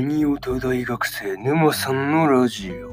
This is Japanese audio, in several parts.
ニオタ大学生沼さんのラジオ？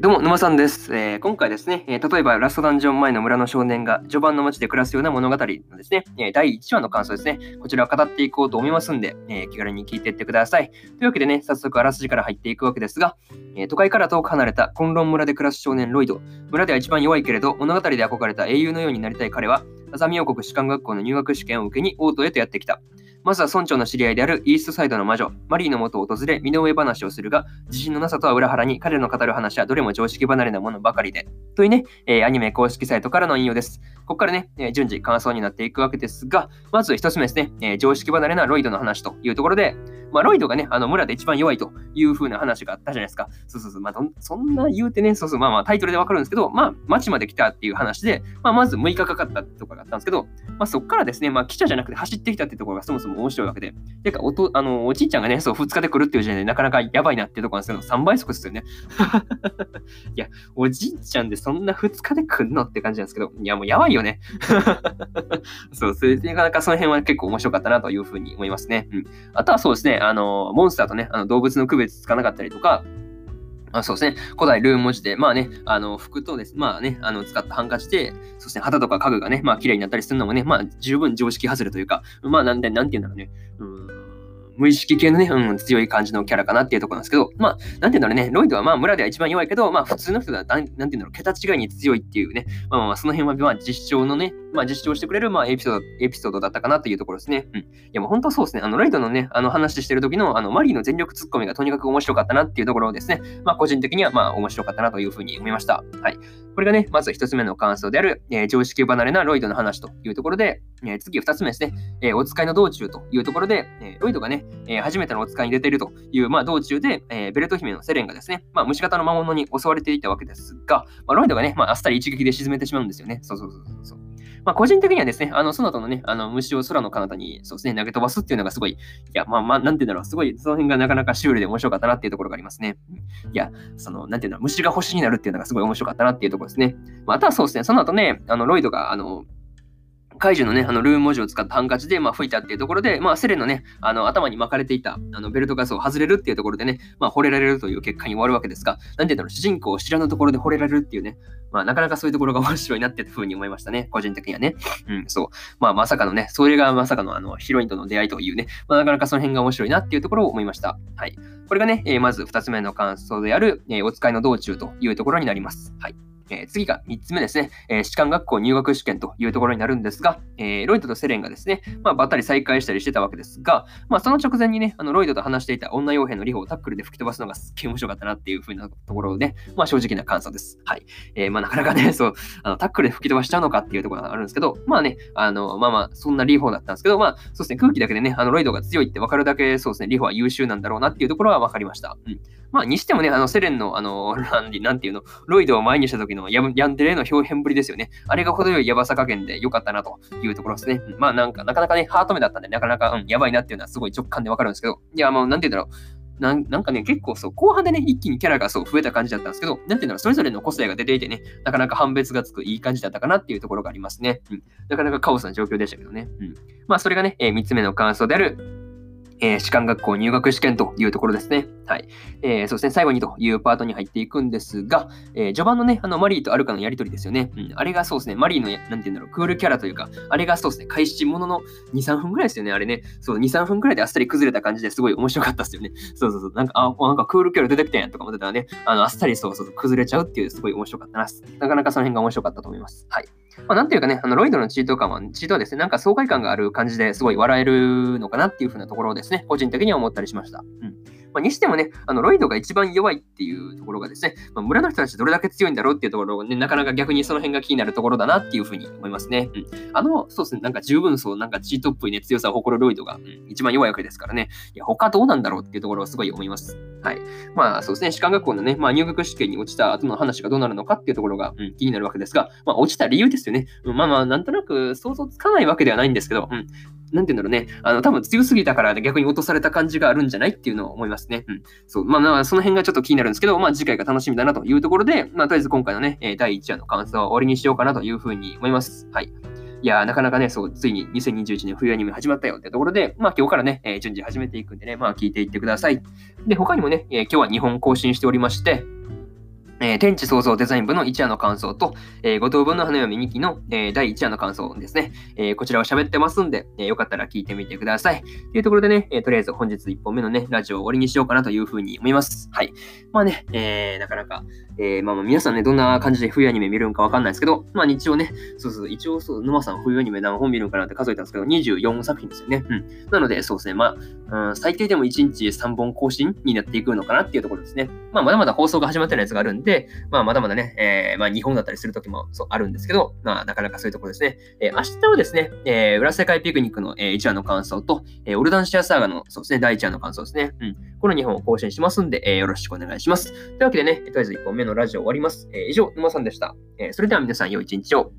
どうも、沼さんです。えー、今回ですね、えー、例えばラストダンジョン前の村の少年が序盤の街で暮らすような物語のですね、えー、第1話の感想ですね、こちらを語っていこうと思いますんで、え気軽に聞いていってください。というわけでね、早速あらすじから入っていくわけですが、え都会から遠く離れた混乱村で暮らす少年ロイド。村では一番弱いけれど、物語で憧れた英雄のようになりたい彼は、アザミ王国士官学校の入学試験を受けにオートへとやってきた。まずは村長の知り合いであるイーストサイドの魔女、マリーの元を訪れ、身の上話をするが、自信のなさとは裏腹に彼の語る話はどれも常識離れなものばかりで。というね、えー、アニメ公式サイトからの引用です。ここからね、えー、順次感想になっていくわけですが、まず一つ目ですね、えー、常識離れなロイドの話というところで、まあ、ロイドがね、あの村で一番弱いという風な話があったじゃないですか。そうそうそう。まあ、そんな言うてね、そうそう、まあまあタイトルでわかるんですけど、まあ、町まで来たっていう話で、まあ、まず6日かかったとかがあったんですけど、まあ、そこからですね、まあ、記者じゃなくて走ってきたってところがそもそも面白いわけで、てかおとあのおじいちゃんがね、そう、2日で来るっていう時点でなかなかやばいなっていうとこなんですけど、3倍速ですよね。いや、おじいちゃんでそんな2日で来んのって感じなんですけど、いや、もうやばいよね。そう、それでなかなかその辺は結構面白かったなというふうに思いますね。うん。あとはそうですね、あの、モンスターとね、あの動物の区別つかなかったりとか、あそうですね。古代ルーン文字で、まあね、あの、服とです、まあね、あの、使ったハンカチで、そうですね、旗とか家具がね、まあ、綺麗になったりするのもね、まあ、十分常識外れというか、まあ、なんで、なんて言うんだろうね。うん無意識系のね、うん、強い感じのキャラかなっていうところなんですけど、まあ、なんて言うんだろうね、ロイドはまあ村では一番弱いけど、まあ普通の人だなんて言うんだろう、桁違いに強いっていうね、まあまあその辺はまあ実証のね、まあ実証してくれるまあエピソード、エピソードだったかなっていうところですね。うん。いやもう本当そうですね、あのロイドのね、あの話してる時のあのマリーの全力ツッコミがとにかく面白かったなっていうところをですね、まあ個人的にはまあ面白かったなというふうに思いました。はい。これがね、まず一つ目の感想である、えー、常識離れなロイドの話というところで、えー、次二つ目ですね、えー、お使いの道中というところで、えロイドがね、え初めてのお使いに出ているという、まあ、道中で、えベルト姫のセレンがですね、まあ、虫型の魔物に襲われていたわけですが、まあ、ロイドがね、まあ、あっさり一撃で沈めてしまうんですよね。そうそうそうそう。まあ、個人的にはですね、あの、その後のね、あの、虫を空の彼方に、そうですね、投げ飛ばすっていうのがすごい、いや、まあまあ、なんていうんだろう、すごい、その辺がなかなかシュールで面白かったなっていうところがありますね。いや、その、なんていうんだろう、虫が星になるっていうのがすごい面白かったなっていうところですね。まあ、あとはそうですね、その後ね、あの、ロイドが、あの、怪獣のね、あのルーム文字を使ったハンカチで、まあ、吹いたっていうところで、まあ、セレンのね、あの頭に巻かれていたあのベルトガスを外れるっていうところでね、まあ、惚れられるという結果に終わるわけですが、なんていうんだろう、主人公を知らぬところで惚れられるっていうね、まあ、なかなかそういうところが面白いなっていうふうに思いましたね、個人的にはね。うん、そう。まあ、まさかのね、それがまさかのあのヒロインとの出会いというね、まあ、なかなかその辺が面白いなっていうところを思いました。はい。これがね、えー、まず2つ目の感想である、えー、お使いの道中というところになります。はい。え、次が3つ目ですね、えー、士官学校入学試験というところになるんですが、えー、ロイドとセレンがですね、まあ、ばったり再会したりしてたわけですが、まあ、その直前にね、あのロイドと話していた女傭兵のリホをタックルで吹き飛ばすのがすっげえ面白かったなっていう風なところで、まあ、正直な感想です。はい。えー、まあ、なかなかね、そう、あのタックルで吹き飛ばしちゃうのかっていうところがあるんですけど、まあね、あの、まあまあ、そんなリホだったんですけど、まあ、そうですね、空気だけでね、あのロイドが強いって分かるだけ、そうですね、リホは優秀なんだろうなっていうところは分かりました。うん。まあ、にしてもね、あの、セレンの、あの、なんていうの、ロイドを前にした時のヤンデレの表現ぶりですよね。あれが程よいやばさ加減で良かったなというところですね。まあ、なんか、なかなかね、ハート目だったんで、なかなか、うん、やばいなっていうのはすごい直感でわかるんですけど、いや、もう、なんて言うんだろう。なんなんかね、結構そう、後半でね、一気にキャラがそう増えた感じだったんですけど、なんていうのそれぞれの個性が出ていてね、なかなか判別がつくいい感じだったかなっていうところがありますね。うん。なかなかカオスな状況でしたけどね。うん。まあ、それがね、えー、3つ目の感想である、えー、士官学校入学試験というところですね。はい。えー、そうですね、最後にというパートに入っていくんですが、えー、序盤のね、あの、マリーとアルカのやりとりですよね。うん、あれがそうですね、マリーの、なんて言うんだろう、クールキャラというか、あれがそうですね、開始ものの2、3分ぐらいですよね、あれね。そう、2、3分ぐらいであっさり崩れた感じですごい面白かったですよね。そうそうそう、なんか、あ、なんかクールキャラ出てきたんやとか思ってたらね、あの、あっさりそうそう崩れちゃうっていう、すごい面白かったな。なかなかその辺が面白かったと思います。はい。まあ、なんていうかね、あのロイドのチート感は、チートはですね、なんか爽快感がある感じですごい笑えるのかなっていうふうなところをですね、個人的には思ったりしました。うまあ、にしてもね、あのロイドが一番弱いっていうところがですね、まあ、村の人たちどれだけ強いんだろうっていうところをね、なかなか逆にその辺が気になるところだなっていうふうに思いますね。うん。あの、そうですね、なんか十分そう、なんかチートっぽいね、強さを誇るロイドが、うん、一番弱いわけですからね、いや、他どうなんだろうっていうところをすごい思います。はい。まあそうですね、士官学校のね、まあ入学試験に落ちた後の話がどうなるのかっていうところが、うん、気になるわけですが、まあ落ちた理由ですよね。うん、まあまあ、なんとなく想像つかないわけではないんですけど、うん、なんて言うんだろうね、あの、多分強すぎたから逆に落とされた感じがあるんじゃないっていうのを思いますね。うん。そう。まあ、まあ、その辺がちょっと気になるんですけど、まあ、次回が楽しみだなというところで、まあ、とりあえず今回のね、第1話の感想は終わりにしようかなというふうに思います。はい。いや、なかなかね、そう、ついに2021年冬アニメ始まったよってところで、まあ今日からね、えー順次始めていくんでね、まあ聞いていってください。で、他にもね、えー今日は2本更新しておりまして、えー天地創造デザイン部の1話の感想と、えー、五等分の花嫁2期の、えー第1話の感想ですね、えーこちらを喋ってますんで、えーよかったら聞いてみてください。というところでね、えーとりあえず本日1本目のね、ラジオを終わりにしようかなというふうに思います。はい。まあね、えーなかなか、えーまあまあ皆さんね、どんな感じで冬アニメ見るんかわかんないですけど、まあ一応ね、そうそう、一応そう、沼さん冬アニメ何本見るんかなって数えたんですけど、24作品ですよね。うん。なので、そうですね、まあ、うん、最低でも1日3本更新になっていくのかなっていうところですね。まあ、まだまだ放送が始まってないやつがあるんで、でまあ、まだまだね、えーまあ、日本だったりする時もそうあるんですけど、まあ、なかなかそういうところですね。えー明日はですね、えー裏世界ピクニックの、え1話の感想と、えーオルダンシアサーガの、そうですね、第1話の感想ですね。うん。この2本を更新しますんで、えーよろしくお願いします。というわけでね、とりあえず1本目のラジオ終わります。えー以上、沼さんでした。えーそれでは皆さん、良い一日を。